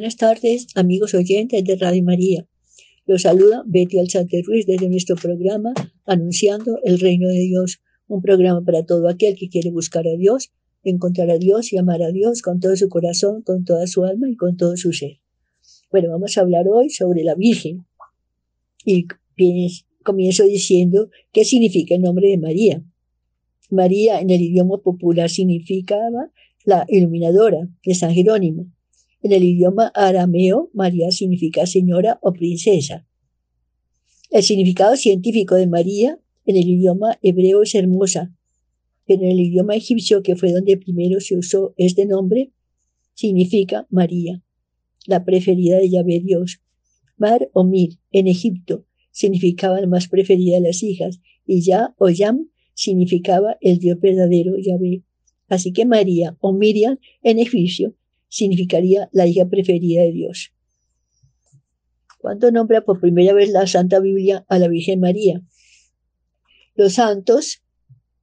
Buenas tardes, amigos oyentes de Radio María. Los saluda Betty Alzate Ruiz desde nuestro programa Anunciando el Reino de Dios, un programa para todo aquel que quiere buscar a Dios, encontrar a Dios y amar a Dios con todo su corazón, con toda su alma y con todo su ser. Bueno, vamos a hablar hoy sobre la Virgen. Y comienzo diciendo qué significa el nombre de María. María en el idioma popular significaba la iluminadora de San Jerónimo en el idioma arameo, María significa señora o princesa. El significado científico de María en el idioma hebreo es hermosa, pero en el idioma egipcio, que fue donde primero se usó este nombre, significa María, la preferida de Yahvé Dios. Mar o Mir, en Egipto, significaba la más preferida de las hijas, y Ya o Yam significaba el Dios verdadero Yahvé. Así que María o Miriam en egipcio significaría la hija preferida de Dios. ¿Cuándo nombra por primera vez la Santa Biblia a la Virgen María? Los santos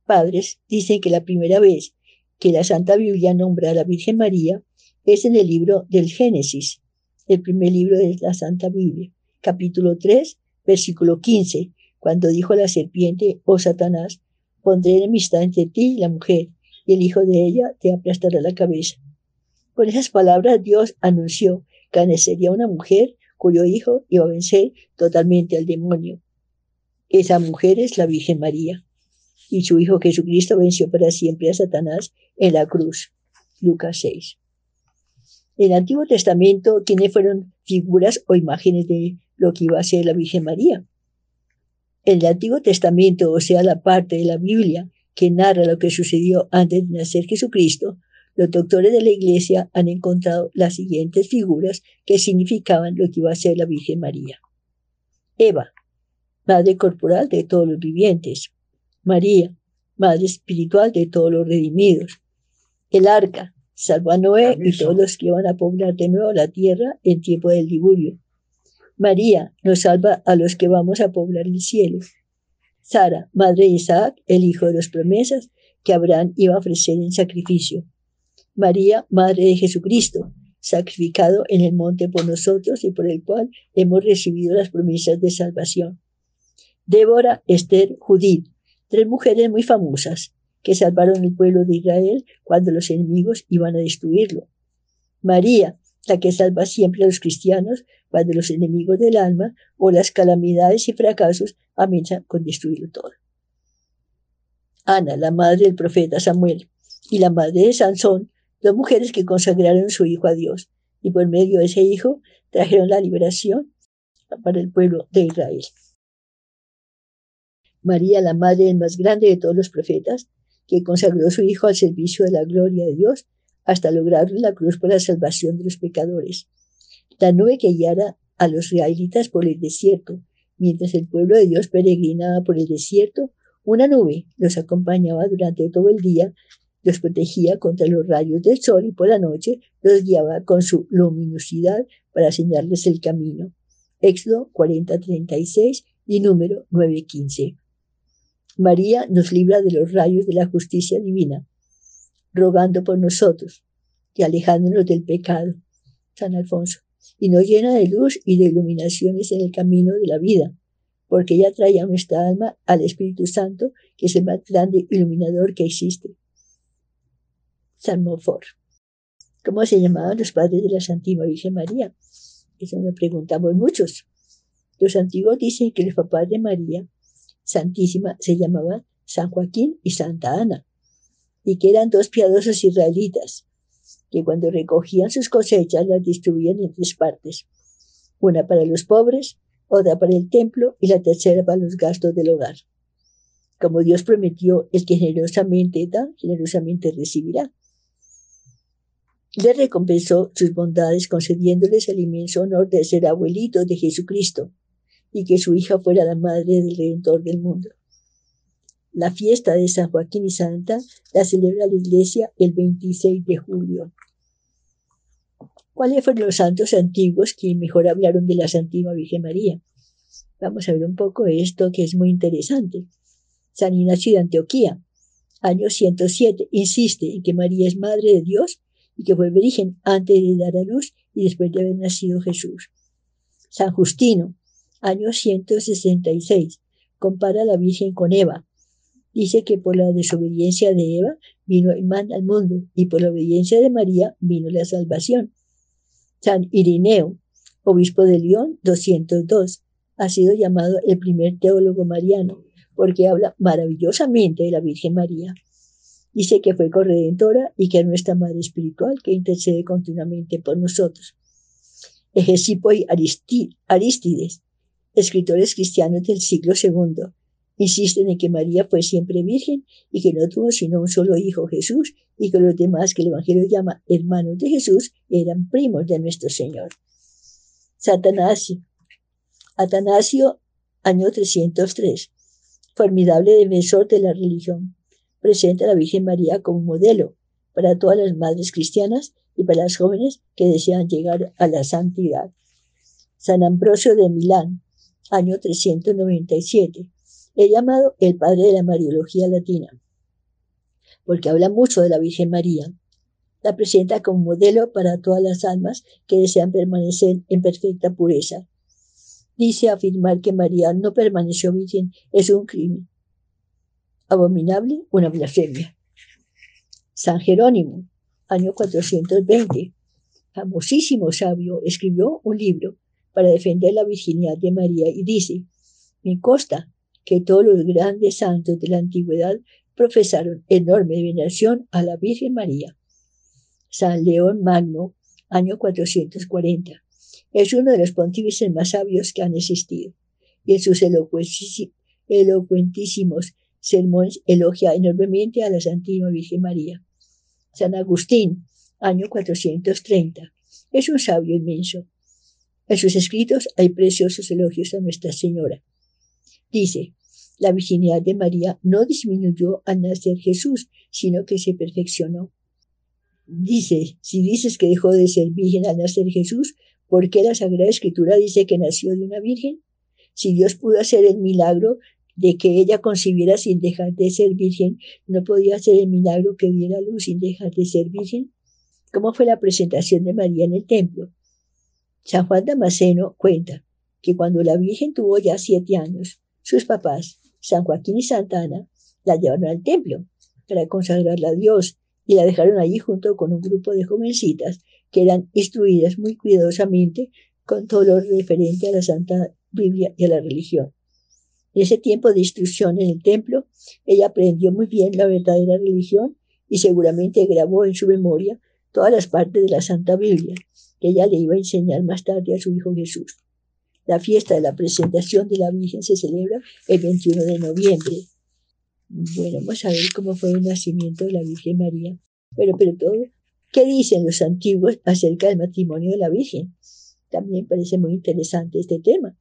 padres dicen que la primera vez que la Santa Biblia nombra a la Virgen María es en el libro del Génesis, el primer libro de la Santa Biblia, capítulo 3, versículo 15, cuando dijo la serpiente, oh Satanás, pondré enemistad entre ti y la mujer, y el hijo de ella te aplastará la cabeza. Con esas palabras Dios anunció que nacería una mujer cuyo hijo iba a vencer totalmente al demonio. Esa mujer es la Virgen María. Y su Hijo Jesucristo venció para siempre a Satanás en la cruz. Lucas 6. En el Antiguo Testamento, ¿quiénes fueron figuras o imágenes de lo que iba a ser la Virgen María? En el Antiguo Testamento, o sea, la parte de la Biblia que narra lo que sucedió antes de nacer Jesucristo, los doctores de la Iglesia han encontrado las siguientes figuras que significaban lo que iba a ser la Virgen María. Eva, madre corporal de todos los vivientes. María, madre espiritual de todos los redimidos. El arca, salvó a Noé y todos los que iban a poblar de nuevo la tierra en tiempo del diburio. María nos salva a los que vamos a poblar el cielo. Sara, madre de Isaac, el hijo de las promesas que Abraham iba a ofrecer en sacrificio. María, Madre de Jesucristo, sacrificado en el monte por nosotros y por el cual hemos recibido las promesas de salvación. Débora, Esther, Judith, tres mujeres muy famosas que salvaron el pueblo de Israel cuando los enemigos iban a destruirlo. María, la que salva siempre a los cristianos cuando los enemigos del alma o las calamidades y fracasos amenazan con destruirlo todo. Ana, la madre del profeta Samuel, y la madre de Sansón, Dos mujeres que consagraron su hijo a Dios y por medio de ese hijo trajeron la liberación para el pueblo de Israel. María, la madre el más grande de todos los profetas, que consagró su hijo al servicio de la gloria de Dios hasta lograr la cruz por la salvación de los pecadores. La nube que guiara a los israelitas por el desierto, mientras el pueblo de Dios peregrinaba por el desierto, una nube los acompañaba durante todo el día los protegía contra los rayos del sol y por la noche los guiaba con su luminosidad para enseñarles el camino. Éxodo 40:36 y número 9:15. María nos libra de los rayos de la justicia divina, rogando por nosotros y alejándonos del pecado. San Alfonso. Y nos llena de luz y de iluminaciones en el camino de la vida, porque ella trae a nuestra alma al Espíritu Santo, que es el más grande iluminador que existe. Salmofor. ¿Cómo se llamaban los padres de la Santísima Virgen María? Eso me preguntamos muchos. Los antiguos dicen que los papás de María Santísima se llamaban San Joaquín y Santa Ana, y que eran dos piadosos israelitas, que cuando recogían sus cosechas las distribuían en tres partes, una para los pobres, otra para el templo y la tercera para los gastos del hogar. Como Dios prometió, el que generosamente da, generosamente recibirá le recompensó sus bondades concediéndoles el inmenso honor de ser abuelito de Jesucristo y que su hija fuera la madre del Redentor del mundo. La fiesta de San Joaquín y Santa la celebra la Iglesia el 26 de julio. ¿Cuáles fueron los santos antiguos que mejor hablaron de la Santísima Virgen María? Vamos a ver un poco esto que es muy interesante. San Ignacio de Antioquía, año 107, insiste en que María es Madre de Dios y que fue virgen antes de dar a luz y después de haber nacido Jesús. San Justino, año 166, compara a la Virgen con Eva. Dice que por la desobediencia de Eva vino el mal al mundo y por la obediencia de María vino la salvación. San Irineo, obispo de León, 202, ha sido llamado el primer teólogo mariano porque habla maravillosamente de la Virgen María. Dice que fue corredentora y que es nuestra Madre Espiritual que intercede continuamente por nosotros. Egesipo y Aristides, escritores cristianos del siglo II, insisten en que María fue siempre virgen y que no tuvo sino un solo hijo, Jesús, y que los demás que el Evangelio llama hermanos de Jesús eran primos de nuestro Señor. Satanasio. Atanasio, año 303. Formidable defensor de la religión presenta a la Virgen María como modelo para todas las madres cristianas y para las jóvenes que desean llegar a la santidad. San Ambrosio de Milán, año 397, es llamado el padre de la Mariología latina, porque habla mucho de la Virgen María. La presenta como modelo para todas las almas que desean permanecer en perfecta pureza. Dice afirmar que María no permaneció virgen es un crimen abominable, una blasfemia. San Jerónimo, año 420, famosísimo sabio, escribió un libro para defender la virginidad de María y dice, me consta que todos los grandes santos de la antigüedad profesaron enorme veneración a la Virgen María. San León Magno, año 440, es uno de los pontífices más sabios que han existido, y en sus elocuentísimos sermones elogia enormemente a la Santísima Virgen María. San Agustín, año 430, es un sabio inmenso. En sus escritos hay preciosos elogios a Nuestra Señora. Dice, la virginidad de María no disminuyó al nacer Jesús, sino que se perfeccionó. Dice, si dices que dejó de ser virgen al nacer Jesús, ¿por qué la Sagrada Escritura dice que nació de una virgen? Si Dios pudo hacer el milagro de que ella concibiera sin dejar de ser virgen, no podía ser el milagro que diera luz sin dejar de ser virgen. ¿Cómo fue la presentación de María en el templo? San Juan Damasceno cuenta que cuando la Virgen tuvo ya siete años, sus papás, San Joaquín y Santa Ana, la llevaron al templo para consagrarla a Dios y la dejaron allí junto con un grupo de jovencitas que eran instruidas muy cuidadosamente con todo lo referente a la Santa Biblia y a la religión. En ese tiempo de instrucción en el templo, ella aprendió muy bien la verdadera religión y seguramente grabó en su memoria todas las partes de la Santa Biblia que ella le iba a enseñar más tarde a su hijo Jesús. La fiesta de la presentación de la Virgen se celebra el 21 de noviembre. Bueno, vamos a ver cómo fue el nacimiento de la Virgen María. Pero, pero todo, ¿qué dicen los antiguos acerca del matrimonio de la Virgen? También parece muy interesante este tema.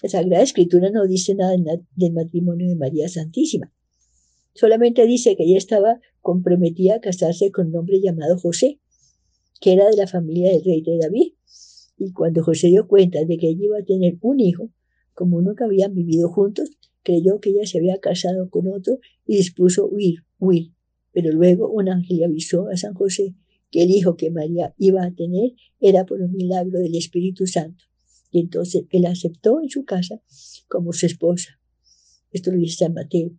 La Sagrada Escritura no dice nada del matrimonio de María Santísima. Solamente dice que ella estaba comprometida a casarse con un hombre llamado José, que era de la familia del rey de David. Y cuando José dio cuenta de que ella iba a tener un hijo, como nunca habían vivido juntos, creyó que ella se había casado con otro y dispuso huir, huir. Pero luego un ángel avisó a San José que el hijo que María iba a tener era por un milagro del Espíritu Santo. Y entonces él aceptó en su casa como su esposa. Esto lo dice San Mateo.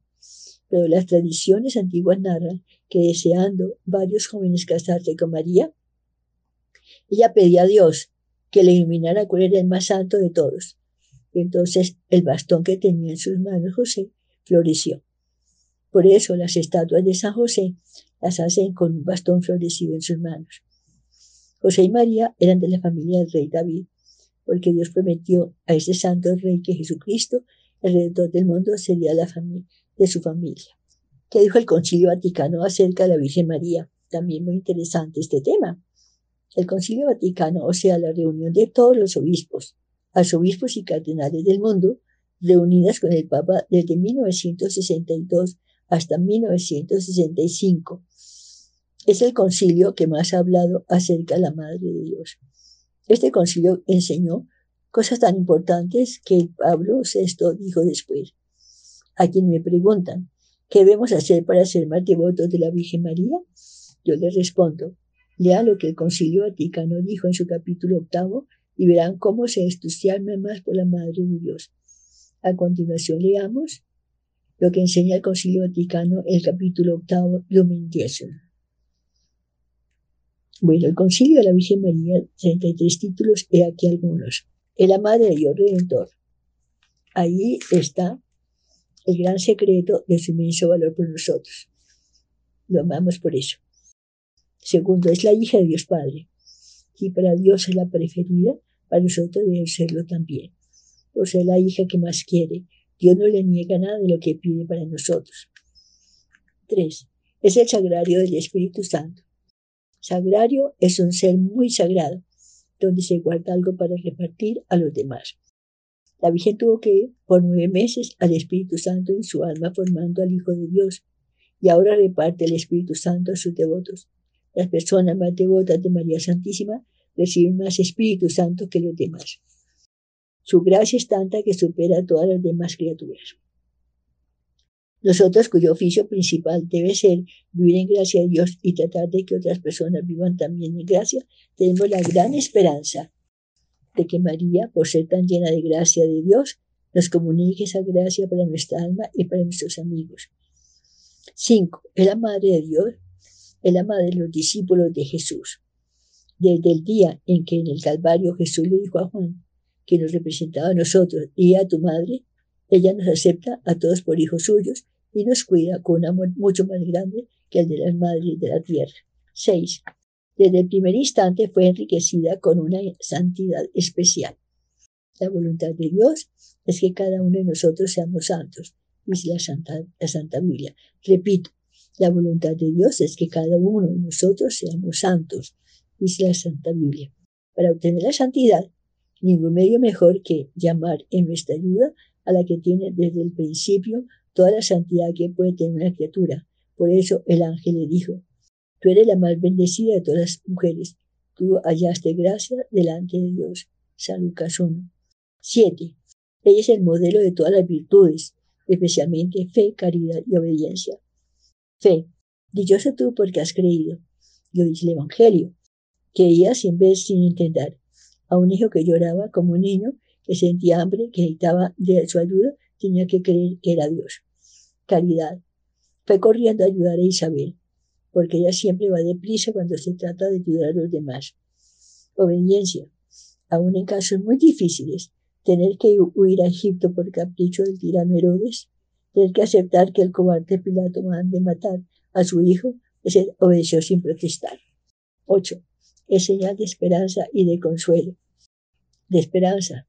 Pero las tradiciones antiguas narran que deseando varios jóvenes casarse con María, ella pedía a Dios que le iluminara cuál era el más santo de todos. Y entonces el bastón que tenía en sus manos José floreció. Por eso las estatuas de San José las hacen con un bastón florecido en sus manos. José y María eran de la familia del rey David porque Dios prometió a ese santo rey que Jesucristo, el redentor del mundo, sería la de su familia. ¿Qué dijo el Concilio Vaticano acerca de la Virgen María? También muy interesante este tema. El Concilio Vaticano, o sea, la reunión de todos los obispos, arzobispos y cardenales del mundo, reunidas con el Papa desde 1962 hasta 1965. Es el concilio que más ha hablado acerca de la Madre de Dios. Este concilio enseñó cosas tan importantes que Pablo VI dijo después. A quien me preguntan, ¿qué debemos hacer para ser más devotos de la Virgen María? Yo les respondo, Lean lo que el Concilio Vaticano dijo en su capítulo octavo y verán cómo se entusiasma más por la Madre de Dios. A continuación leamos lo que enseña el Concilio Vaticano en el capítulo octavo, Lumen Bueno, el Concilio de la Virgen María, 33 títulos, he aquí algunos. El la Madre de Dios Redentor. Ahí está el gran secreto de su inmenso valor por nosotros. Lo amamos por eso. Segundo, es la hija de Dios Padre. Y para Dios es la preferida, para nosotros debe serlo también. Por ser la hija que más quiere, Dios no le niega nada de lo que pide para nosotros. Tres, es el sagrario del Espíritu Santo. Sagrario es un ser muy sagrado, donde se guarda algo para repartir a los demás. La Virgen tuvo que por nueve meses al Espíritu Santo en su alma formando al Hijo de Dios, y ahora reparte el Espíritu Santo a sus devotos. Las personas más devotas de María Santísima reciben más Espíritu Santo que los demás. Su gracia es tanta que supera a todas las demás criaturas. Nosotros, cuyo oficio principal debe ser vivir en gracia de Dios y tratar de que otras personas vivan también en gracia, tenemos la gran esperanza de que María, por ser tan llena de gracia de Dios, nos comunique esa gracia para nuestra alma y para nuestros amigos. 5. Es la Madre de Dios es la madre de los discípulos de Jesús. Desde el día en que en el Calvario Jesús le dijo a Juan que nos representaba a nosotros y a tu madre, ella nos acepta a todos por hijos suyos y nos cuida con un amor mucho más grande que el de las madres de la tierra. 6. Desde el primer instante fue enriquecida con una santidad especial. La voluntad de Dios es que cada uno de nosotros seamos santos, dice la Santa, la Santa Biblia. Repito, la voluntad de Dios es que cada uno de nosotros seamos santos, dice la Santa Biblia. Para obtener la santidad, ningún medio mejor que llamar en nuestra ayuda a la que tiene desde el principio toda la santidad que puede tener una criatura. Por eso el ángel le dijo, tú eres la más bendecida de todas las mujeres, tú hallaste gracia delante de Dios. San Lucas 1. 7. Ella es el modelo de todas las virtudes, especialmente fe, caridad y obediencia. Fe. Dichoso tú porque has creído. Lo dice el Evangelio. Creía sin ver, sin intentar. A un hijo que lloraba como un niño, que sentía hambre, que necesitaba de su ayuda, tenía que creer que era Dios. Caridad. Fue corriendo a ayudar a Isabel, porque ella siempre va deprisa cuando se trata de ayudar a los demás. Obediencia. Aún en casos muy difíciles, tener que huir a Egipto por capricho del tirano Herodes, Tener que aceptar que el cobarde Pilato mande matar a su hijo, ese obedeció sin protestar. 8. Es señal de esperanza y de consuelo. De esperanza.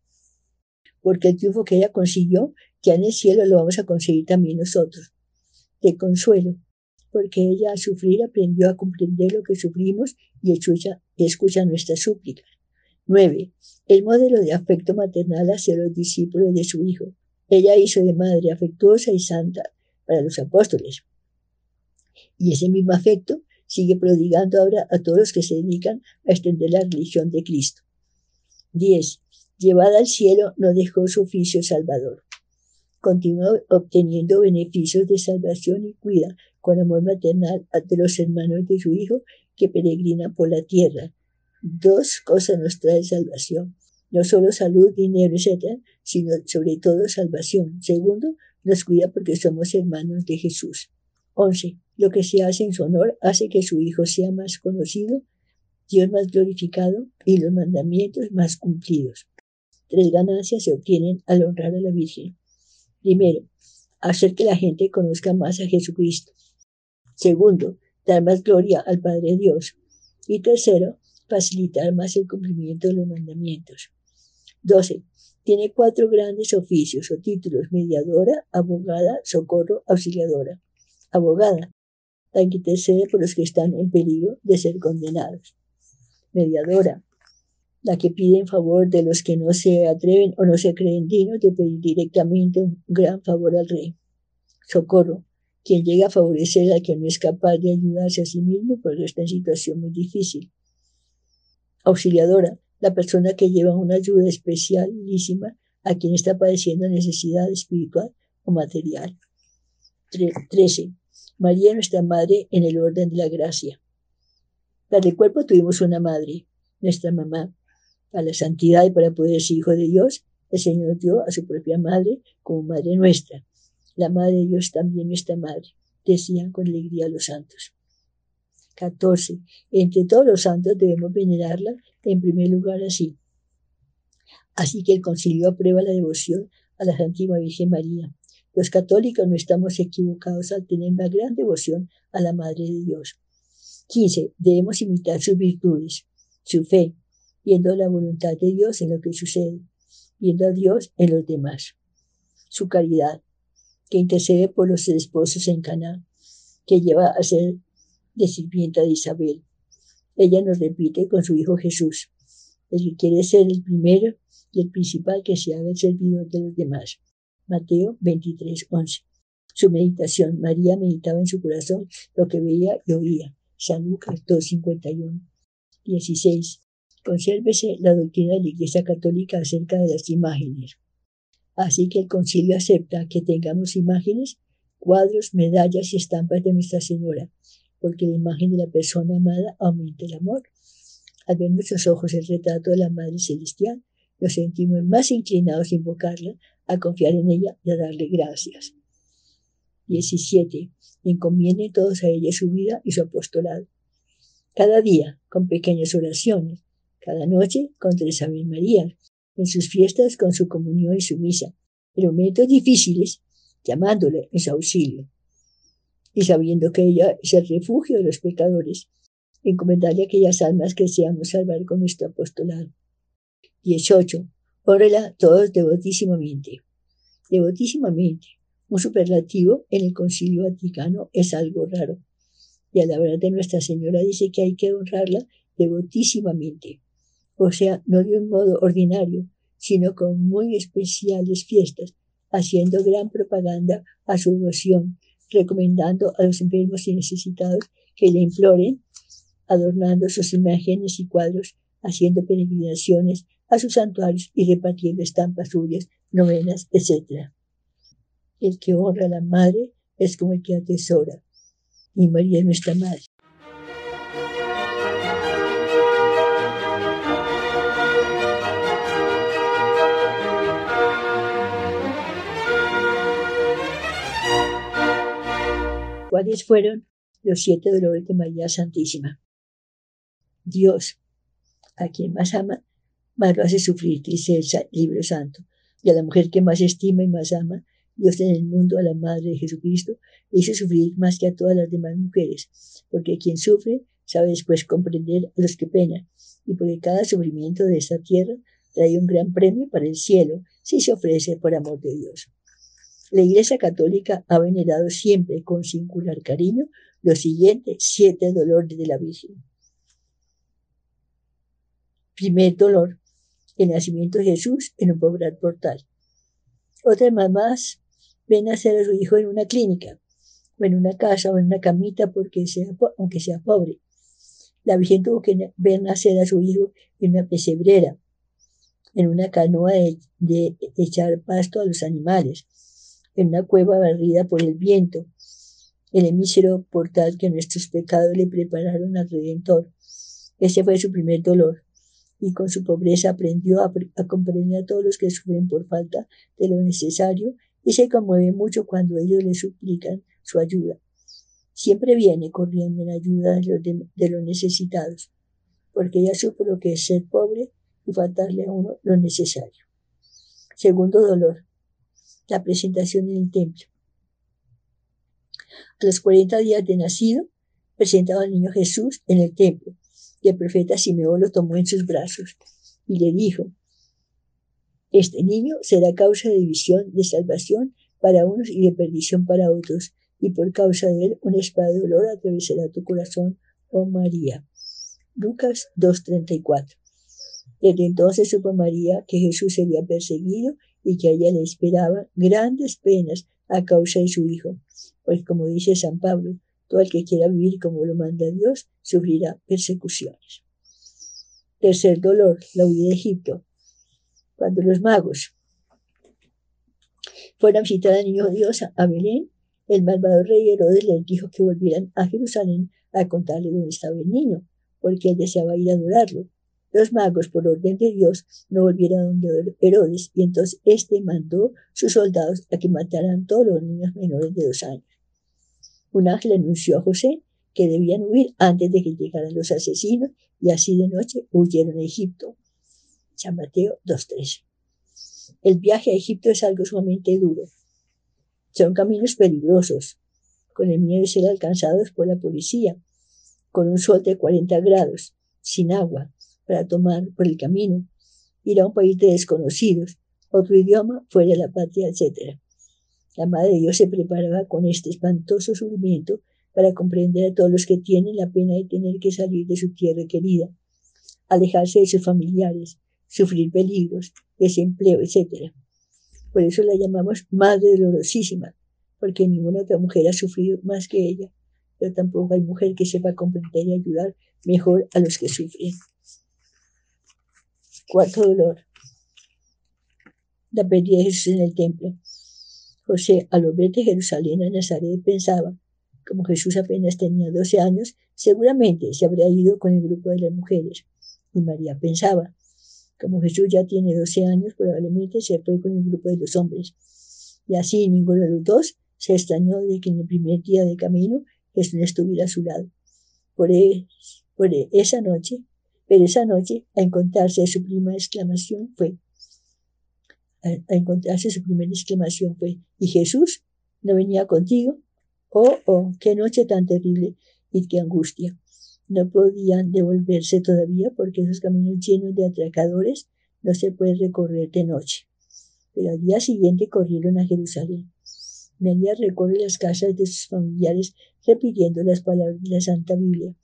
Porque el triunfo que ella consiguió, ya en el cielo lo vamos a conseguir también nosotros. De consuelo. Porque ella al sufrir aprendió a comprender lo que sufrimos y escucha, escucha nuestras súplicas. 9. El modelo de afecto maternal hacia los discípulos de su hijo ella hizo de madre afectuosa y santa para los apóstoles. Y ese mismo afecto sigue prodigando ahora a todos los que se dedican a extender la religión de Cristo. 10. Llevada al cielo, no dejó su oficio salvador. Continuó obteniendo beneficios de salvación y cuida con amor maternal de los hermanos de su Hijo que peregrinan por la tierra. Dos cosas nos trae salvación no solo salud, dinero, etc., sino sobre todo salvación. Segundo, nos cuida porque somos hermanos de Jesús. 11. Lo que se hace en su honor hace que su Hijo sea más conocido, Dios más glorificado y los mandamientos más cumplidos. Tres ganancias se obtienen al honrar a la Virgen. Primero, hacer que la gente conozca más a Jesucristo. Segundo, dar más gloria al Padre Dios. Y tercero, facilitar más el cumplimiento de los mandamientos. 12. Tiene cuatro grandes oficios o títulos, mediadora, abogada, socorro, auxiliadora. Abogada, la que intercede por los que están en peligro de ser condenados. Mediadora, la que pide en favor de los que no se atreven o no se creen dignos de pedir directamente un gran favor al rey. Socorro, quien llega a favorecer al que no es capaz de ayudarse a sí mismo porque está en situación muy difícil. Auxiliadora, la persona que lleva una ayuda especialísima a quien está padeciendo necesidad espiritual o material. 13. María nuestra Madre en el orden de la gracia. Para el cuerpo tuvimos una madre, nuestra mamá. Para la santidad y para poder ser hijo de Dios, el Señor dio a su propia madre como madre nuestra. La madre de Dios también nuestra madre, decían con alegría los santos. 14. Entre todos los santos debemos venerarla en primer lugar así. Así que el concilio aprueba la devoción a la Santísima Virgen María. Los católicos no estamos equivocados al tener una gran devoción a la Madre de Dios. 15. Debemos imitar sus virtudes, su fe, viendo la voluntad de Dios en lo que sucede, viendo a Dios en los demás. Su caridad, que intercede por los esposos en Cana, que lleva a ser de sirvienta de Isabel. Ella nos repite con su Hijo Jesús, el que quiere ser el primero y el principal que se haga el servidor de los demás. Mateo 23, 11. Su meditación. María meditaba en su corazón lo que veía y oía. San Lucas 2.51. 16. Consérvese la doctrina de la Iglesia Católica acerca de las imágenes. Así que el concilio acepta que tengamos imágenes, cuadros, medallas y estampas de Nuestra Señora, porque la imagen de la persona amada aumenta el amor. Al ver nuestros ojos el retrato de la Madre Celestial, nos sentimos más inclinados a invocarla, a confiar en ella y a darle gracias. 17. Encomiende todos a ella su vida y su apostolado. Cada día, con pequeñas oraciones, cada noche con tres Ave María, en sus fiestas con su comunión y su misa, en momentos difíciles, llamándole en su auxilio. Y sabiendo que ella es el refugio de los pecadores, encomendarle aquellas almas que deseamos salvar con nuestro apostolado. 18. Órela todos devotísimamente. Devotísimamente. Un superlativo en el Concilio Vaticano es algo raro. Y a la verdad de Nuestra Señora dice que hay que honrarla devotísimamente. O sea, no de un modo ordinario, sino con muy especiales fiestas, haciendo gran propaganda a su devoción, recomendando a los enfermos y necesitados que le imploren, adornando sus imágenes y cuadros, haciendo peregrinaciones a sus santuarios y repartiendo estampas suyas, novenas, etc. El que honra a la madre es como el que atesora. Y María es nuestra madre. ¿Cuáles fueron los siete dolores de María Santísima? Dios, a quien más ama, más lo hace sufrir, dice el libro santo. Y a la mujer que más estima y más ama, Dios en el mundo, a la Madre de Jesucristo, hizo sufrir más que a todas las demás mujeres, porque quien sufre sabe después comprender a los que penan, y porque cada sufrimiento de esta tierra trae un gran premio para el cielo si se ofrece por amor de Dios. La Iglesia Católica ha venerado siempre con singular cariño los siguientes siete dolores de la Virgen. Primer dolor, el nacimiento de Jesús en un pobre portal. Otras mamás ven a nacer a su hijo en una clínica, o en una casa, o en una camita, porque sea, aunque sea pobre. La Virgen tuvo que ver nacer a su hijo en una pesebrera, en una canoa de echar pasto a los animales, en una cueva barrida por el viento, en el mísero portal que nuestros pecados le prepararon al Redentor. Ese fue su primer dolor y con su pobreza aprendió a, comprender a todos los que sufren por falta de lo necesario y se conmueve mucho cuando ellos le suplican su ayuda. Siempre viene corriendo en ayuda de los, de, los necesitados, porque ella supo lo que es ser pobre y faltarle a uno lo necesario. Segundo dolor, la presentación en el templo. A los 40 días de nacido, presentaba al niño Jesús en el templo y el profeta Simeón lo tomó en sus brazos y le dijo, este niño será causa de división, de salvación para unos y de perdición para otros, y por causa de él una espada de dolor atravesará tu corazón, oh María. Lucas 2.34. Desde entonces supo María que Jesús sería perseguido y que a ella le esperaban grandes penas a causa de su hijo, pues como dice San Pablo, todo el que quiera vivir como lo manda Dios sufrirá persecuciones. Tercer dolor, la huida de Egipto. Cuando los magos fueron a visitar al niño Dios a Belén, el malvado rey Herodes les dijo que volvieran a Jerusalén a contarle dónde estaba el niño, porque él deseaba ir a adorarlo. Los magos, por orden de Dios, no volvieron a donde Herodes, y entonces éste mandó sus soldados a que mataran todos los niños menores de dos años. Un ángel anunció a José que debían huir antes de que llegaran los asesinos, y así de noche huyeron a Egipto. San Mateo 2.13. El viaje a Egipto es algo sumamente duro. Son caminos peligrosos, con el miedo de ser alcanzados por la policía, con un sol de 40 grados, sin agua, para tomar por el camino, ir a un país de desconocidos, otro idioma, fuera de la patria, etc. La Madre de Dios se preparaba con este espantoso sufrimiento para comprender a todos los que tienen la pena de tener que salir de su tierra querida, alejarse de sus familiares, sufrir peligros, desempleo, etc. Por eso la llamamos Madre Dolorosísima, porque ninguna otra mujer ha sufrido más que ella, pero tampoco hay mujer que sepa comprender y ayudar mejor a los que sufren. Cuarto dolor. La pérdida de Jesús en el templo. José, al volver de Jerusalén a Nazaret, pensaba, como Jesús apenas tenía 12 años, seguramente se habría ido con el grupo de las mujeres. Y María pensaba, como Jesús ya tiene 12 años, probablemente se fue con el grupo de los hombres. Y así ninguno de los dos se extrañó de que en el primer día de camino Jesús estuviera a su lado. Por, por esa noche pero esa noche, a encontrarse su primera exclamación fue, a, encontrarse su primera exclamación fue, ¿y Jesús no venía contigo? Oh, oh, qué noche tan terrible y qué angustia. No podían devolverse todavía porque esos caminos llenos de atracadores no se pueden recorrer de noche. Pero al día siguiente corrieron a Jerusalén. María recorre las casas de sus familiares repitiendo las palabras de la Santa Biblia.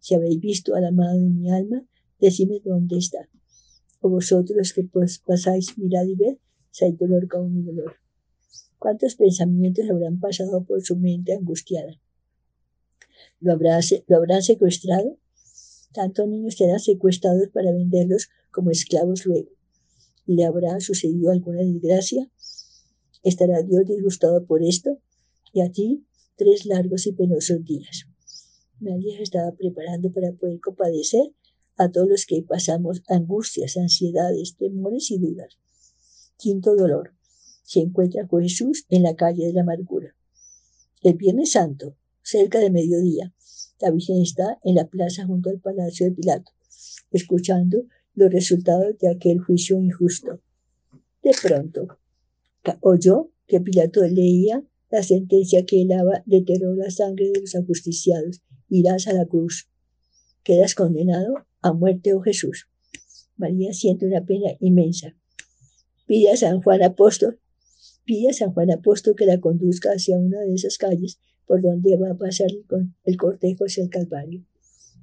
Si habéis visto al amado de mi alma, decidme dónde está. O vosotros que pues pasáis, mirad y ved, si hay dolor como mi dolor. ¿Cuántos pensamientos habrán pasado por su mente angustiada? ¿Lo, ¿Lo habrán secuestrado? Tantos niños serán secuestrados para venderlos como esclavos luego. ¿Le habrá sucedido alguna desgracia? ¿Estará Dios disgustado por esto? Y a ti, tres largos y penosos días. Nadie se estaba preparando para poder compadecer a todos los que pasamos angustias, ansiedades, temores y dudas. Quinto dolor. Se encuentra con Jesús en la calle de la amargura. El Viernes Santo, cerca de mediodía, la Virgen está en la plaza junto al palacio de Pilato, escuchando los resultados de aquel juicio injusto. De pronto, oyó que Pilato leía la sentencia que helaba de terror la sangre de los ajusticiados irás a la cruz. Quedas condenado a muerte, oh Jesús. María siente una pena inmensa. Pide a San Juan Apóstol, pide a San Juan Apóstol que la conduzca hacia una de esas calles por donde va a pasar el cortejo hacia el Calvario.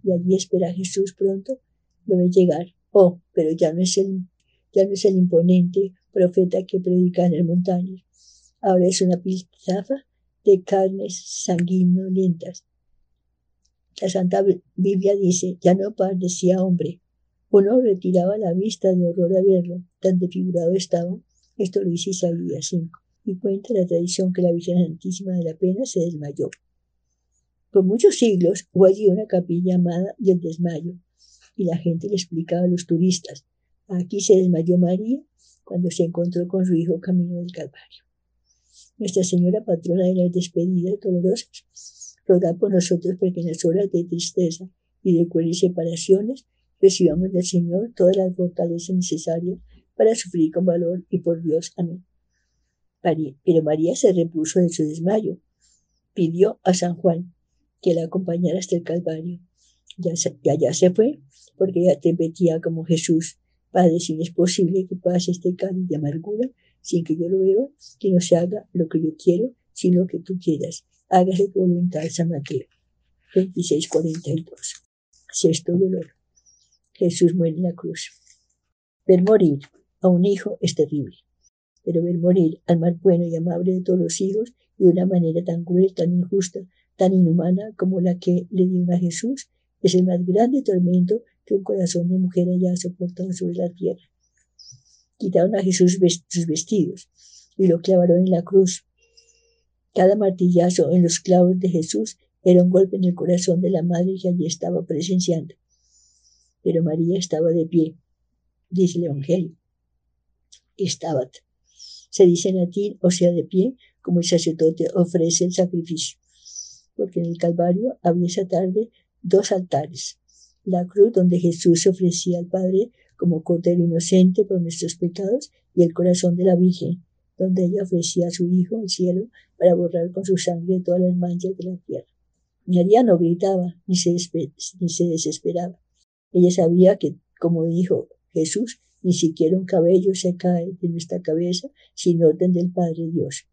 Y allí espera a Jesús pronto, lo ve llegar. Oh, pero ya no es el, ya no es el imponente profeta que predica en el montaño. Ahora es una pilzafa de carnes sanguinolentas la Santa Biblia dice, ya no parecía hombre. Uno retiraba la vista de horror a verlo, tan desfigurado estaba. Esto lo dice Isaías 5. Y cuenta la tradición que la Virgen Santísima de la Pena se desmayó. Por muchos siglos hubo allí una capilla llamada del desmayo, y la gente le explicaba a los turistas, aquí se desmayó María cuando se encontró con su hijo camino del Calvario. Nuestra Señora patrona de las despedidas dolorosas Rogad por nosotros porque en las horas de tristeza y de crueles separaciones recibamos del Señor todas las fortalezas necesarias para sufrir con valor y por Dios. Amén. Pero María se repuso de su desmayo. Pidió a San Juan que la acompañara hasta el Calvario. Ya, ya, se fue, porque ella te repetía como Jesús, Padre, si es posible que pase este cáliz de amargura sin que yo lo vea, que no se haga lo que yo quiero, sino que tú quieras hágase tu voluntad, San Mateo 26:42. Sexto dolor. Jesús muere en la cruz. Ver morir a un hijo es terrible, pero ver morir al más bueno y amable de todos los hijos de una manera tan cruel, tan injusta, tan inhumana como la que le dieron a Jesús es el más grande tormento que un corazón de mujer haya soportado sobre la tierra. Quitaron a Jesús sus vestidos y lo clavaron en la cruz cada martillazo en los clavos de Jesús era un golpe en el corazón de la madre que allí estaba presenciando. pero María estaba de pie, dice el Evangelio. Estaba. Se dice en latín, o sea, de pie, como el sacerdote ofrece el sacrificio. Porque en el Calvario había esa tarde dos altares. La cruz donde Jesús se ofrecía al Padre como cordero inocente por nuestros pecados y el corazón de la Virgen, donde ella ofrecía a su Hijo al cielo para borrar con su sangre todas las manchas de la tierra. María no gritaba ni se, ni se desesperaba. Ella sabía que, como dijo Jesús, ni siquiera un cabello se cae de nuestra cabeza sin orden del Padre Dios.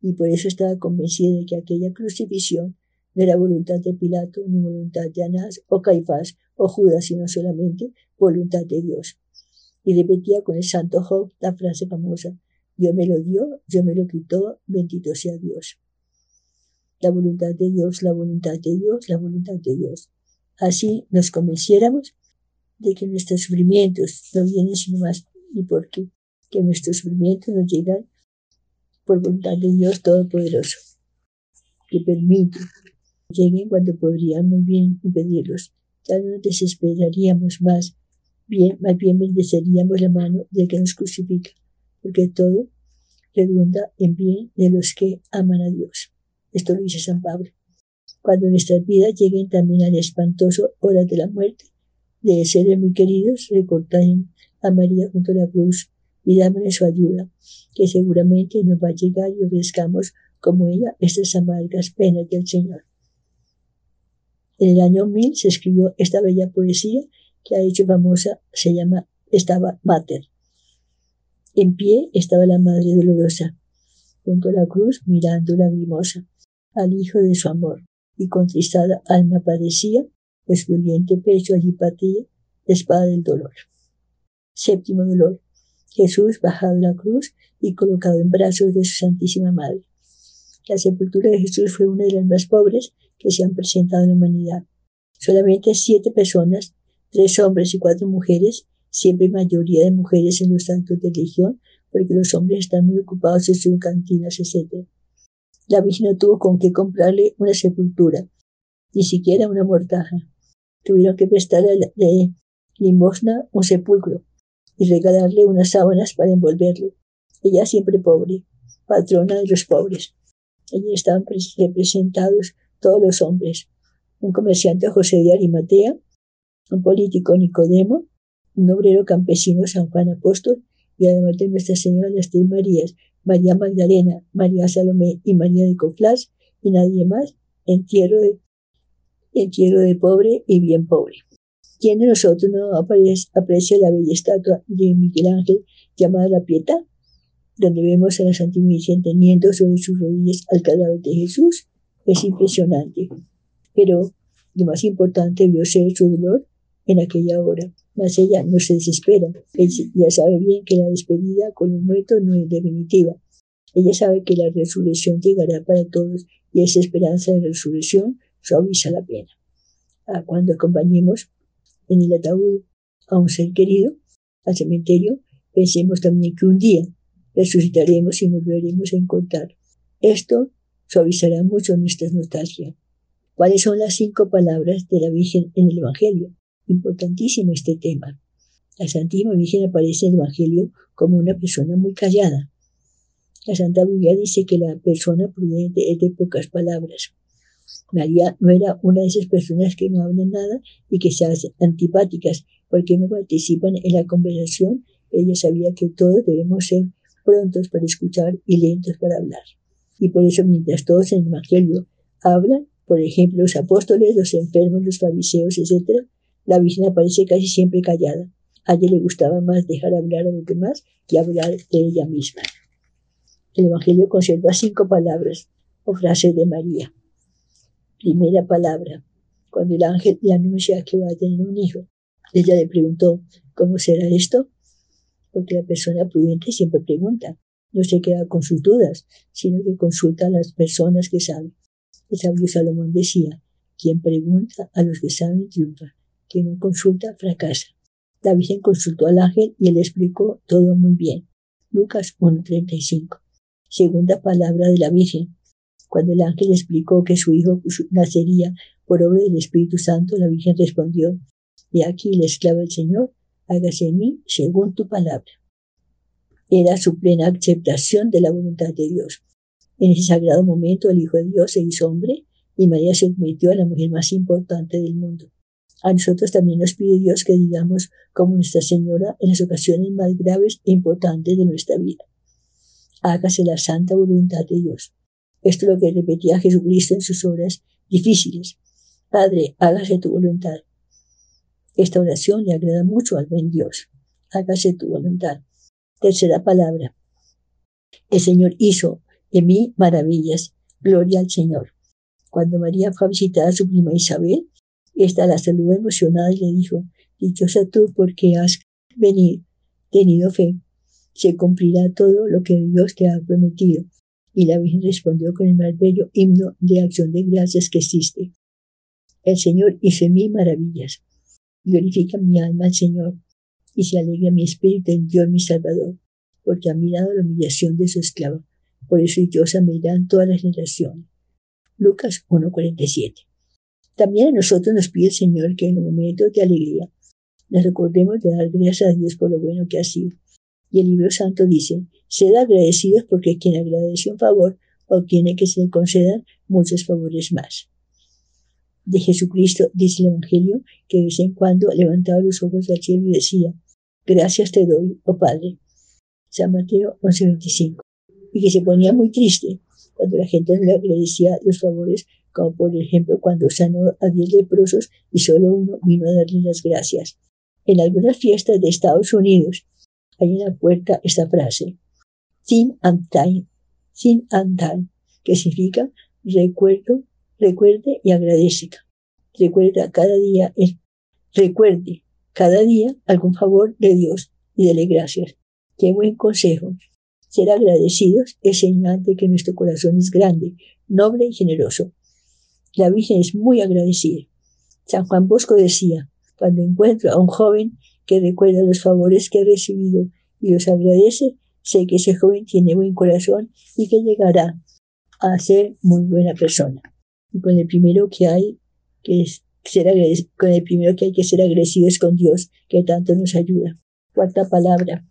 Y por eso estaba convencida de que aquella crucifixión no era voluntad de Pilato, ni voluntad de Anás o Caifás o Judas, sino solamente voluntad de Dios. Y repetía con el santo Job la frase famosa, Dios me lo dio, Dios me lo quitó, bendito sea Dios. La voluntad de Dios, la voluntad de Dios, la voluntad de Dios. Así nos convenciéramos de que nuestros sufrimientos no vienen sino más y porque que nuestros sufrimientos nos llegan por voluntad de Dios Todopoderoso, que permite que lleguen cuando podríamos bien impedirlos. Ya no nos desesperaríamos más, bien, más bien bendeceríamos la mano de que nos crucifica porque todo redunda en bien de los que aman a Dios. Esto lo dice San Pablo. Cuando nuestras vidas lleguen también al espantoso hora de la muerte, de seres muy queridos, recorten a María junto a la cruz y dámosle su ayuda, que seguramente nos va a llegar y ofrezcamos como ella estas amargas penas del Señor. En el año 1000 se escribió esta bella poesía que ha hecho famosa, se llama Estaba Mater. En pie estaba la Madre Dolorosa, junto a la cruz mirando la grimosa, al Hijo de su amor, y contristada alma padecía, de su doliente pecho allí patía espada del dolor. Séptimo dolor. Jesús bajado la cruz y colocado en brazos de su Santísima Madre. La sepultura de Jesús fue una de las más pobres que se han presentado en la humanidad. Solamente siete personas, tres hombres y cuatro mujeres, siempre mayoría de mujeres en los santos de legión, porque los hombres están muy ocupados en sus cantinas, etc. La Virgen no tuvo con qué comprarle una sepultura, ni siquiera una mortaja. Tuvieron que prestarle de limosna un sepulcro y regalarle unas sábanas para envolverlo. Ella siempre pobre, patrona de los pobres. Allí estaban representados todos los hombres. Un comerciante José de Arimatea, un político Nicodemo, un obrero campesino San Juan Apóstol y además de Nuestra Señora las tres Marías, María Magdalena, María Salomé y María de Coflas y nadie más, entierro de, entierro de pobre y bien pobre. ¿Quién de nosotros no aprecia la bella estatua de Miguel Ángel llamada La Pieta, donde vemos a la Santa teniendo sobre sus rodillas al cadáver de Jesús? Es impresionante. Pero lo más importante vio ser su dolor en aquella hora. Mas ella no se desespera. Ella sabe bien que la despedida con un muerto no es definitiva. Ella sabe que la resurrección llegará para todos y esa esperanza de resurrección suaviza la pena. Ah, cuando acompañemos en el ataúd a un ser querido al cementerio, pensemos también que un día resucitaremos y nos volveremos a encontrar. Esto suavizará mucho nuestra nostalgia. ¿Cuáles son las cinco palabras de la Virgen en el Evangelio? Importantísimo este tema. La Santísima Virgen aparece en el Evangelio como una persona muy callada. La Santa Biblia dice que la persona prudente es de pocas palabras. María no era una de esas personas que no hablan nada y que se hacen antipáticas porque no participan en la conversación. Ella sabía que todos debemos ser prontos para escuchar y lentos para hablar. Y por eso mientras todos en el Evangelio hablan, por ejemplo, los apóstoles, los enfermos, los fariseos, etc., la Virgen aparece casi siempre callada. A ella le gustaba más dejar hablar a los demás que hablar de ella misma. El Evangelio conserva cinco palabras o frases de María. Primera palabra, cuando el ángel le anuncia que va a tener un hijo, ella le preguntó, ¿cómo será esto? Porque la persona prudente siempre pregunta, no se queda con sus dudas, sino que consulta a las personas que saben. El sabio Salomón decía, quien pregunta a los que saben triunfa que no consulta fracasa. La Virgen consultó al ángel y él explicó todo muy bien. Lucas 1.35. Segunda palabra de la Virgen. Cuando el ángel explicó que su hijo nacería por obra del Espíritu Santo, la Virgen respondió, Y aquí la esclava del Señor, hágase en mí según tu palabra. Era su plena aceptación de la voluntad de Dios. En ese sagrado momento el Hijo de Dios se hizo hombre y María se convirtió a la mujer más importante del mundo. A nosotros también nos pide Dios que digamos como Nuestra Señora en las ocasiones más graves e importantes de nuestra vida. Hágase la santa voluntad de Dios. Esto es lo que repetía Jesucristo en sus horas difíciles. Padre, hágase tu voluntad. Esta oración le agrada mucho al buen Dios. Hágase tu voluntad. Tercera palabra. El Señor hizo en mí maravillas. Gloria al Señor. Cuando María fue a visitar a su prima Isabel, esta la saludó emocionada y le dijo, Dichosa tú porque has venido, tenido fe. Se cumplirá todo lo que Dios te ha prometido. Y la Virgen respondió con el más bello himno de acción de gracias que existe. El Señor hizo en maravillas. Glorifica mi alma al Señor y se alegra mi espíritu en Dios mi Salvador, porque ha mirado la humillación de su esclavo. Por eso dichosa me irán todas las generaciones. Lucas 1.47 También a nosotros nos pide el Señor que en los momentos de alegría nos recordemos de dar gracias a Dios por lo bueno que ha sido. Y el libro santo dice, sed agradecidos porque quien agradece un favor obtiene que se le concedan muchos favores más de Jesucristo, dice el Evangelio, que de vez en cuando levantaba los ojos al cielo y decía, gracias te doy, oh Padre. San Mateo 11:25. Y que se ponía muy triste cuando la gente no le agradecía los favores, como por ejemplo cuando sanó a diez leprosos y solo uno vino a darle las gracias. En algunas fiestas de Estados Unidos hay en la puerta esta frase, sin and time, sin and time, que significa recuerdo recuerde y agradezca. Recuerda cada día, recuerde cada día algún favor de Dios y dele gracias. Qué buen consejo. Ser agradecidos es señal de que nuestro corazón es grande, noble y generoso. La Virgen es muy agradecida. San Juan Bosco decía, cuando encuentro a un joven que recuerda los favores que ha recibido y los agradece, sé que ese joven tiene buen corazón y que llegará a ser muy buena persona y con el primero que hay que ser con el primero que hay que ser agradecidos con Dios, que tanto nos ayuda. Cuarta palabra.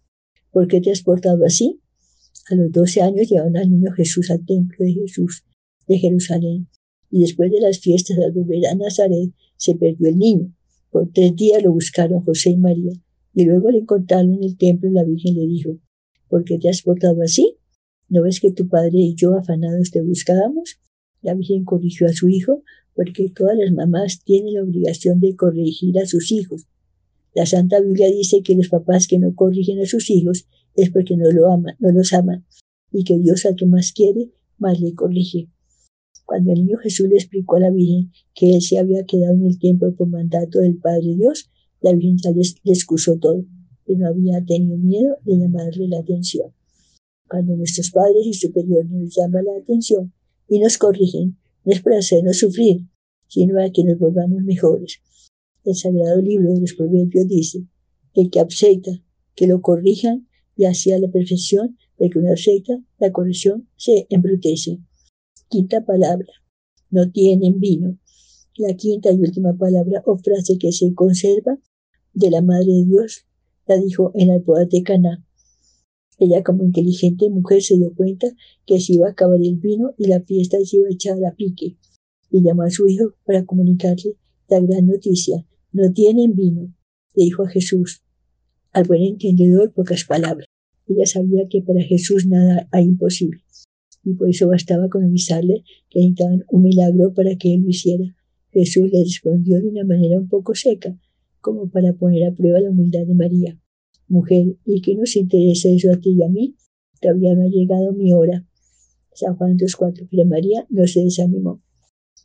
¿Por qué te has portado así? A los doce años llevaron al niño Jesús al templo de Jesús de Jerusalén y después de las fiestas al volver a Nazaret se perdió el niño. Por tres días lo buscaron José y María y luego le encontraron en el templo la Virgen le dijo, ¿por qué te has portado así? ¿No ves que tu padre y yo afanados te buscábamos? La Virgen corrigió a su hijo porque todas las mamás tienen la obligación de corregir a sus hijos. La Santa Biblia dice que los papás que no corrigen a sus hijos es porque no, lo aman, no los aman y que Dios al que más quiere, más le corrige. Cuando el niño Jesús le explicó a la Virgen que él se había quedado en el templo por mandato del Padre Dios, la Virgen le excusó todo, pero no había tenido miedo de llamarle la atención. Cuando nuestros padres y superiores nos llaman la atención, y nos corrigen, no es para hacernos sufrir, sino para que nos volvamos mejores. El sagrado libro de los proverbios dice, el que acepta que lo corrijan y hacia la perfección, el que no acepta la corrección se embrutece. Quinta palabra, no tienen vino. La quinta y última palabra o frase que se conserva de la Madre de Dios la dijo en la boda de Caná. Ella como inteligente mujer se dio cuenta que se iba a acabar el vino y la fiesta se iba a echar a pique, y llamó a su hijo para comunicarle la gran noticia. No tienen vino, le dijo a Jesús. Al buen entendedor pocas palabras. Ella sabía que para Jesús nada hay imposible, y por eso bastaba con avisarle que necesitaban un milagro para que él lo hiciera. Jesús le respondió de una manera un poco seca, como para poner a prueba la humildad de María mujer, y que nos interesa eso a ti y a mí, todavía no ha llegado mi hora. San Juan 2.4, pero María no se desanimó.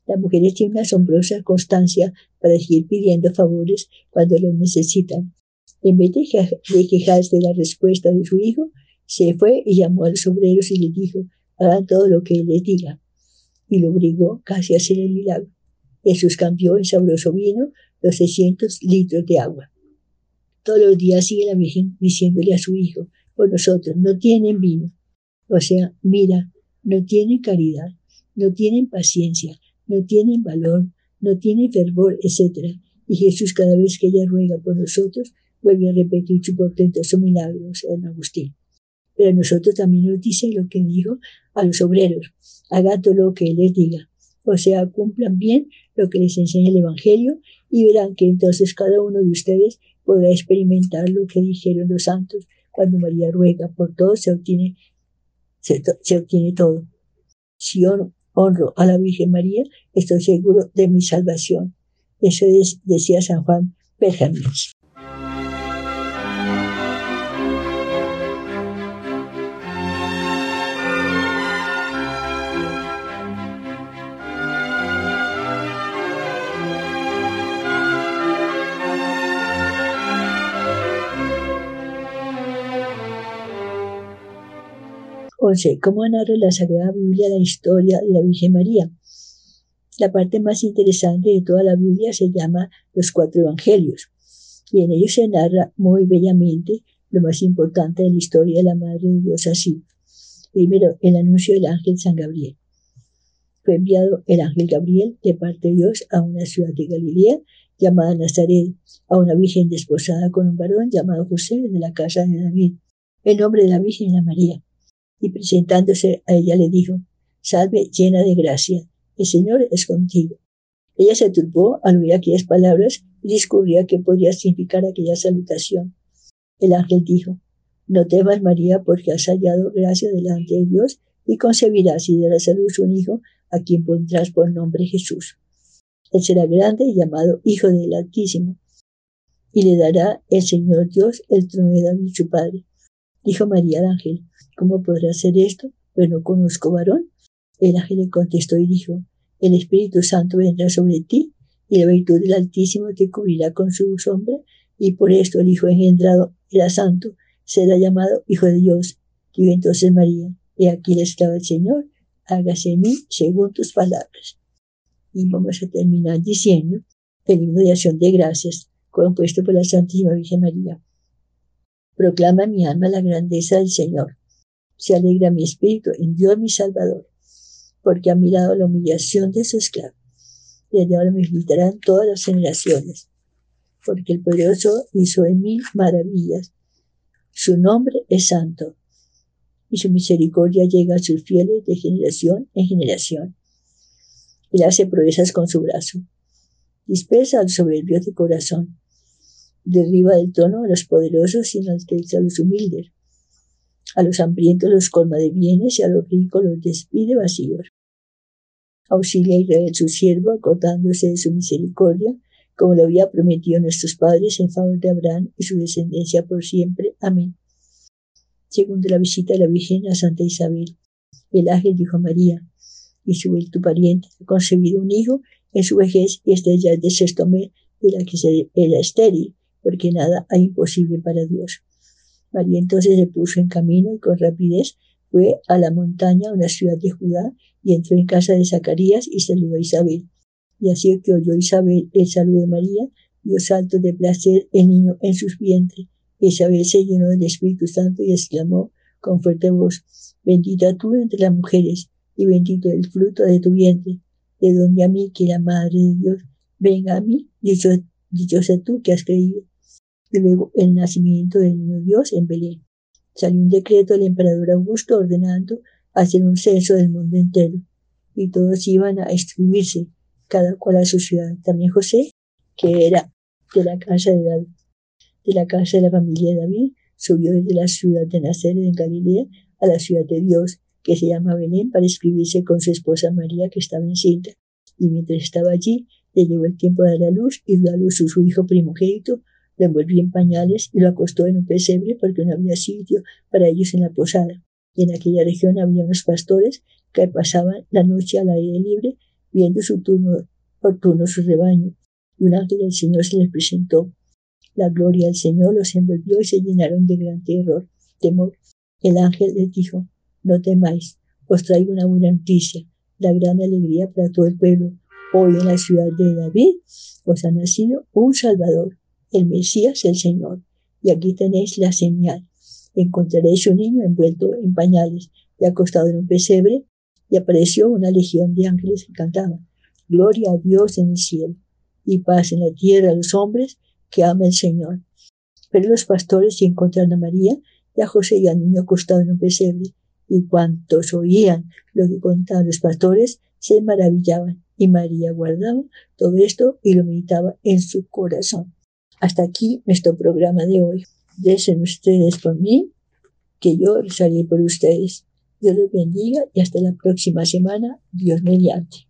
Las mujeres tienen una asombrosa constancia para seguir pidiendo favores cuando los necesitan. En vez de, quejarse de la respuesta de su hijo, se fue y llamó a los obreros y les dijo, hagan todo lo que él les diga. Y lo obligó casi a hacer el milagro. Jesús cambió en sabroso vino los 600 litros de agua. Todos los días sigue la Virgen diciéndole a su hijo, por nosotros, no tienen vino. O sea, mira, no tienen caridad, no tienen paciencia, no tienen valor, no tienen fervor, etc. Y Jesús cada vez que ella ruega por nosotros, vuelve a repetir su portentoso milagro, San Agustín. Pero nosotros también nos dice lo que dijo a los obreros, hagan todo lo que les diga. O sea, cumplan bien lo que les enseña el Evangelio y verán que entonces cada uno de ustedes podrá experimentar lo que dijeron los santos. Cuando María ruega por todos, se obtiene, se, obtiene todo. Si yo honro a la Virgen María, estoy seguro de mi salvación. Eso decía San Juan Pergamich. ¿Cómo narra la Sagrada Biblia la historia de la Virgen María? La parte más interesante de toda la Biblia se llama los cuatro evangelios, y en ellos se narra muy bellamente lo más importante de la historia de la Madre de Dios así. Primero, el anuncio del ángel San Gabriel. Fue enviado el ángel Gabriel de parte de Dios a una ciudad de Galilea llamada Nazaret, a una virgen desposada con un varón llamado José de la casa de David. El nombre de la Virgen era María y presentándose a ella le dijo, Salve llena de gracia, el Señor es contigo. Ella se turbó al oír aquellas palabras y discurría qué podría significar aquella salutación. El ángel dijo, No temas María porque has hallado gracia delante de Dios y concebirás y darás a luz un hijo a quien pondrás por nombre Jesús. Él será grande y llamado Hijo del Altísimo, y le dará el Señor Dios el trono de David su padre. Dijo María al ángel, ¿Cómo podrá ser esto? Pues no conozco varón. El ángel le contestó y dijo, el Espíritu Santo vendrá sobre ti y la virtud del Altísimo te cubrirá con su sombra y por esto el Hijo engendrado era santo, será llamado Hijo de Dios. Dijo entonces María, he aquí la esclava del Señor, hágase en mí según tus palabras. Y vamos a terminar diciendo el himno de acción de gracias, compuesto por la Santísima Virgen María. Proclama mi alma la grandeza del Señor se alegra mi espíritu en Dios mi Salvador, porque ha mirado la humillación de su esclavo. Desde ahora me gritarán todas las generaciones, porque el poderoso hizo en mí maravillas. Su nombre es santo, y su misericordia llega a sus fieles de generación en generación. Él hace proezas con su brazo, dispersa a los soberbios de corazón, derriba del trono a los poderosos y enaltece a los humildes a los hambrientos los colma de bienes y a los ricos los despide vacíos. Auxilia a Israel su siervo, acordándose de su misericordia, como lo había prometido nuestros padres en favor de Abraham y su descendencia por siempre. Amén. Segundo la visita de la Virgen a Santa Isabel, el ángel dijo a María, Isabel tu pariente ha concebido un hijo en su vejez y este ya es de sexto mes de la que era estéril, porque nada hay imposible para Dios. María entonces se puso en camino y con rapidez fue a la montaña, una ciudad de Judá, y entró en casa de Zacarías y saludó a Isabel. Y así que oyó Isabel el saludo de María, dio saltos de placer el niño en sus vientres. Isabel se llenó del Espíritu Santo y exclamó con fuerte voz, Bendita tú entre las mujeres, y bendito el fruto de tu vientre, de donde a mí, que la Madre de Dios, venga a mí, dicho, dichosa tú que has creído luego el nacimiento del niño Dios en Belén. Salió un decreto del emperador Augusto ordenando hacer un censo del mundo entero, y todos iban a escribirse, cada cual a su ciudad. También José, que era de la casa de David, de la casa de la familia de David, subió desde la ciudad de Nazaret en Galilea a la ciudad de Dios, que se llama Belén, para escribirse con su esposa María, que estaba encinta. Y mientras estaba allí, le llegó el tiempo de dar a luz y dio a luz su hijo primogénito, lo envolvió en pañales y lo acostó en un pesebre porque no había sitio para ellos en la posada. Y en aquella región había unos pastores que pasaban la noche al aire libre viendo su turno por turno su rebaño. Y un ángel del Señor se les presentó. La gloria del Señor los envolvió y se llenaron de gran terror, temor. El ángel les dijo, no temáis, os traigo una buena noticia, la gran alegría para todo el pueblo. Hoy en la ciudad de David os ha nacido un Salvador, el Mesías, el Señor. Y aquí tenéis la señal. Encontraréis un niño envuelto en pañales y acostado en un pesebre, y apareció una legión de ángeles que cantaban, Gloria a Dios en el cielo, y paz en la tierra a los hombres que ama el Señor. Pero los pastores encontraron a María y a José y al niño acostado en un pesebre, y cuantos oían lo que contaban los pastores se maravillaban, y María guardaba todo esto y lo meditaba en su corazón. Hasta aquí nuestro programa de hoy. Desen ustedes por mí, que yo rezaré por ustedes. Dios los bendiga y hasta la próxima semana, Dios mediante.